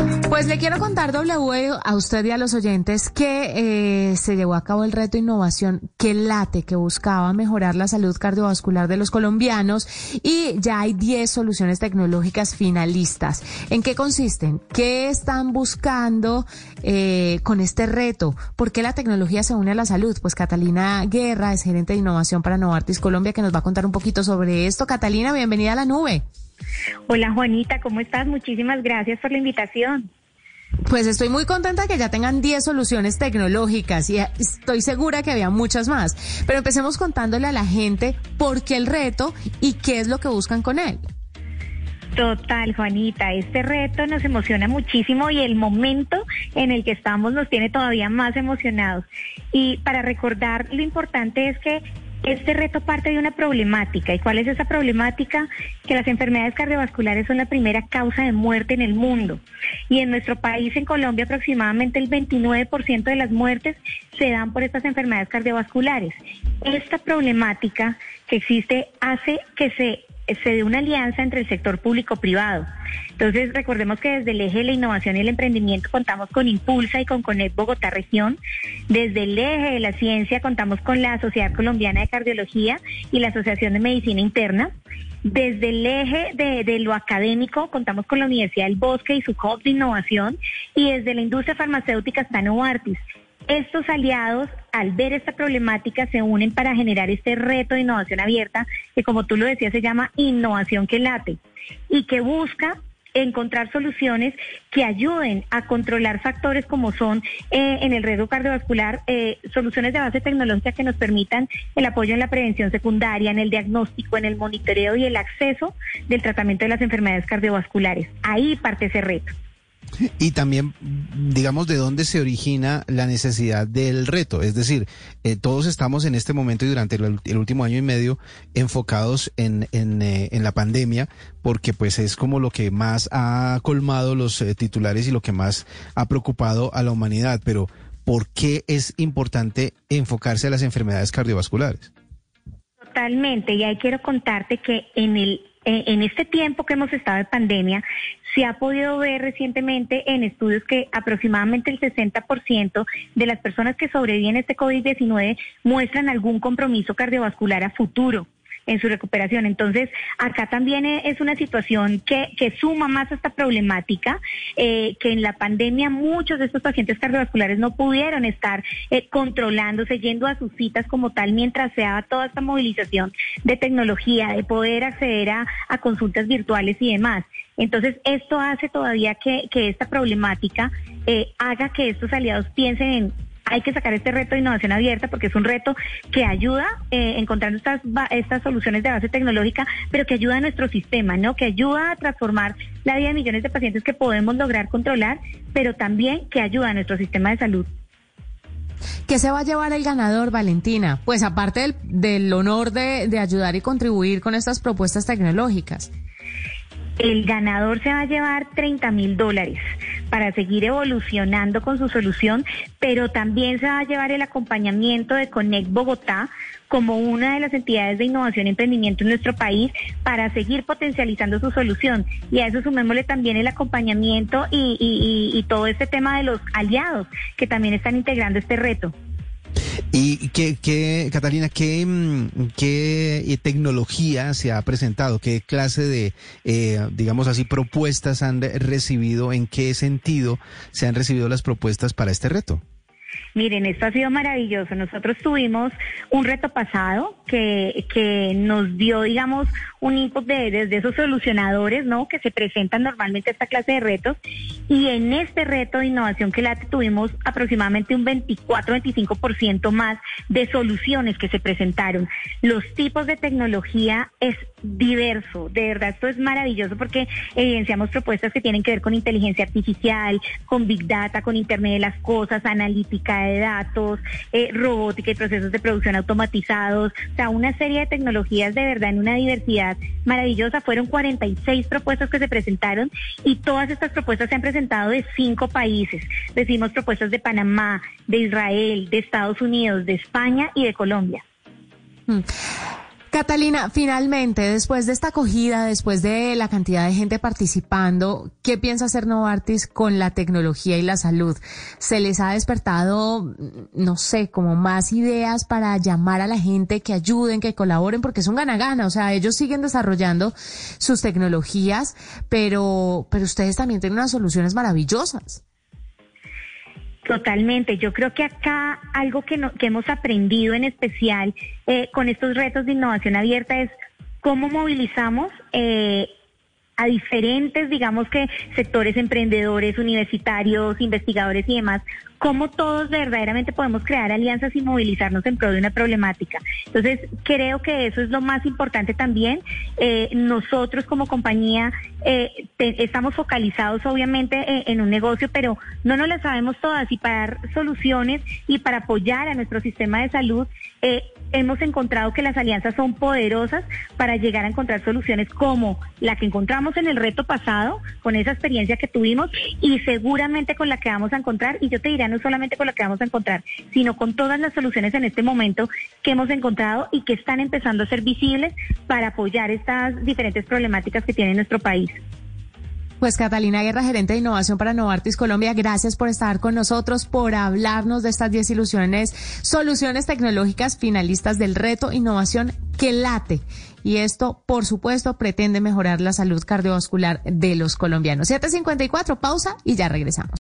thank you Pues le quiero contar, W, a usted y a los oyentes que eh, se llevó a cabo el reto innovación que late, que buscaba mejorar la salud cardiovascular de los colombianos y ya hay 10 soluciones tecnológicas finalistas. ¿En qué consisten? ¿Qué están buscando eh, con este reto? ¿Por qué la tecnología se une a la salud? Pues Catalina Guerra es gerente de innovación para Novartis Colombia que nos va a contar un poquito sobre esto. Catalina, bienvenida a la nube. Hola Juanita, ¿cómo estás? Muchísimas gracias por la invitación. Pues estoy muy contenta que ya tengan 10 soluciones tecnológicas y estoy segura que había muchas más. Pero empecemos contándole a la gente por qué el reto y qué es lo que buscan con él. Total, Juanita, este reto nos emociona muchísimo y el momento en el que estamos nos tiene todavía más emocionados. Y para recordar, lo importante es que este reto parte de una problemática. ¿Y cuál es esa problemática? Que las enfermedades cardiovasculares son la primera causa de muerte en el mundo. Y en nuestro país, en Colombia, aproximadamente el 29% de las muertes se dan por estas enfermedades cardiovasculares. Esta problemática que existe hace que se se dé una alianza entre el sector público-privado. Entonces, recordemos que desde el eje de la innovación y el emprendimiento contamos con Impulsa y con Conect Bogotá Región. Desde el eje de la ciencia contamos con la Sociedad Colombiana de Cardiología y la Asociación de Medicina Interna. Desde el eje de, lo académico contamos con la Universidad del Bosque y su hub de innovación. Y desde la industria farmacéutica está Novartis. Estos aliados, al ver esta problemática, se unen para generar este reto de innovación abierta, que como tú lo decías, se llama innovación que late, y que busca encontrar soluciones que ayuden a controlar factores como son eh, en el riesgo cardiovascular, eh, soluciones de base tecnológica que nos permitan el apoyo en la prevención secundaria, en el diagnóstico, en el monitoreo y el acceso del tratamiento de las enfermedades cardiovasculares. Ahí parte ese reto. Y también, digamos, de dónde se origina la necesidad del reto. Es decir, eh, todos estamos en este momento y durante el, último año y medio enfocados en, eh, en, la pandemia, porque pues es como lo que más ha colmado los eh, titulares y lo que más ha preocupado a la humanidad. Pero, ¿por qué es importante enfocarse a las enfermedades cardiovasculares? Totalmente, y ahí quiero contarte que en el en este tiempo que hemos estado de pandemia, se ha podido ver recientemente en estudios que aproximadamente el 60% de las personas que sobreviven a este COVID-19 muestran algún compromiso cardiovascular a futuro en su recuperación. Entonces, acá también es una situación que, que suma más a esta problemática, eh, que en la pandemia muchos de estos pacientes cardiovasculares no pudieron estar eh, controlándose, yendo a sus citas como tal, mientras se daba toda esta movilización de tecnología, de poder acceder a, a consultas virtuales y demás. Entonces, esto hace todavía que, que esta problemática eh, haga que estos aliados piensen en hay que sacar este reto de innovación abierta porque es un reto que ayuda eh, encontrando estas, estas soluciones de base tecnológica, pero que ayuda a nuestro sistema, ¿no? Que ayuda a transformar la vida de millones de pacientes que podemos lograr controlar, pero también que ayuda a nuestro sistema de salud. ¿Qué se va a llevar el ganador, Valentina? Pues aparte del, honor de, de ayudar y contribuir con estas propuestas tecnológicas. El ganador se va a llevar 30 mil dólares para seguir evolucionando con su solución, pero también se va a llevar el acompañamiento de Connect Bogotá como una de las entidades de innovación y emprendimiento en nuestro país para seguir potencializando su solución. Y a eso sumémosle también el acompañamiento y, y todo este tema de los aliados que también están integrando este reto. ¿Y qué, qué Catalina, qué, mm, qué eh, tecnología se ha presentado? ¿Qué clase de, eh, digamos así, propuestas han recibido? ¿En qué sentido se han recibido las propuestas para este reto? Miren, esto ha sido maravilloso. Nosotros tuvimos un reto pasado que, que nos dio, digamos, un input de, desde esos solucionadores, ¿no? Que se presentan normalmente esta clase de retos. Y en este reto de innovación que la tuvimos aproximadamente un 24-25% más de soluciones que se presentaron. Los tipos de tecnología es diverso. De verdad, esto es maravilloso porque evidenciamos propuestas que tienen que ver con inteligencia artificial, con big data, con Internet de las Cosas, analítica de datos, eh, robótica y procesos de producción automatizados. O sea, una serie de tecnologías de verdad en una diversidad maravillosa. Fueron 46 propuestas que se presentaron y todas estas propuestas se han presentado de cinco países. Decimos propuestas de Panamá, de Israel, de Estados Unidos, de España y de Colombia. Mm. Catalina, finalmente, después de esta acogida, después de la cantidad de gente participando, ¿qué piensa hacer Novartis con la tecnología y la salud? ¿Se les ha despertado, no sé, como más ideas para llamar a la gente que ayuden, que colaboren? Porque es un gana-gana, o sea, ellos siguen desarrollando sus tecnologías, pero, pero ustedes también tienen unas soluciones maravillosas. Totalmente. Yo creo que acá algo que, hemos aprendido en especial eh, con estos retos de innovación abierta es cómo movilizamos eh, a diferentes, digamos que sectores emprendedores, universitarios, investigadores y demás, cómo todos verdaderamente podemos crear alianzas y movilizarnos en pro de una problemática. Entonces, creo que eso es lo más importante también. Eh, nosotros como compañía estamos focalizados obviamente eh, en un negocio, pero no nos las sabemos todas y para dar soluciones y para apoyar a nuestro sistema de salud, hemos encontrado que las alianzas son poderosas para llegar a encontrar soluciones como la que encontramos en el reto pasado, con esa experiencia que tuvimos y seguramente con la que vamos a encontrar. Y yo te diría no solamente con la que vamos a encontrar, sino con todas las soluciones en este momento que hemos encontrado y que están empezando a ser visibles para apoyar estas diferentes problemáticas que tiene nuestro país. Pues Catalina Guerra, gerente de innovación para Novartis Colombia, gracias por estar con nosotros, por hablarnos de estas 10 ilusiones, soluciones tecnológicas finalistas del reto Innovación que late. Y esto, por supuesto, pretende mejorar la salud cardiovascular de los colombianos. 754, pausa y ya regresamos.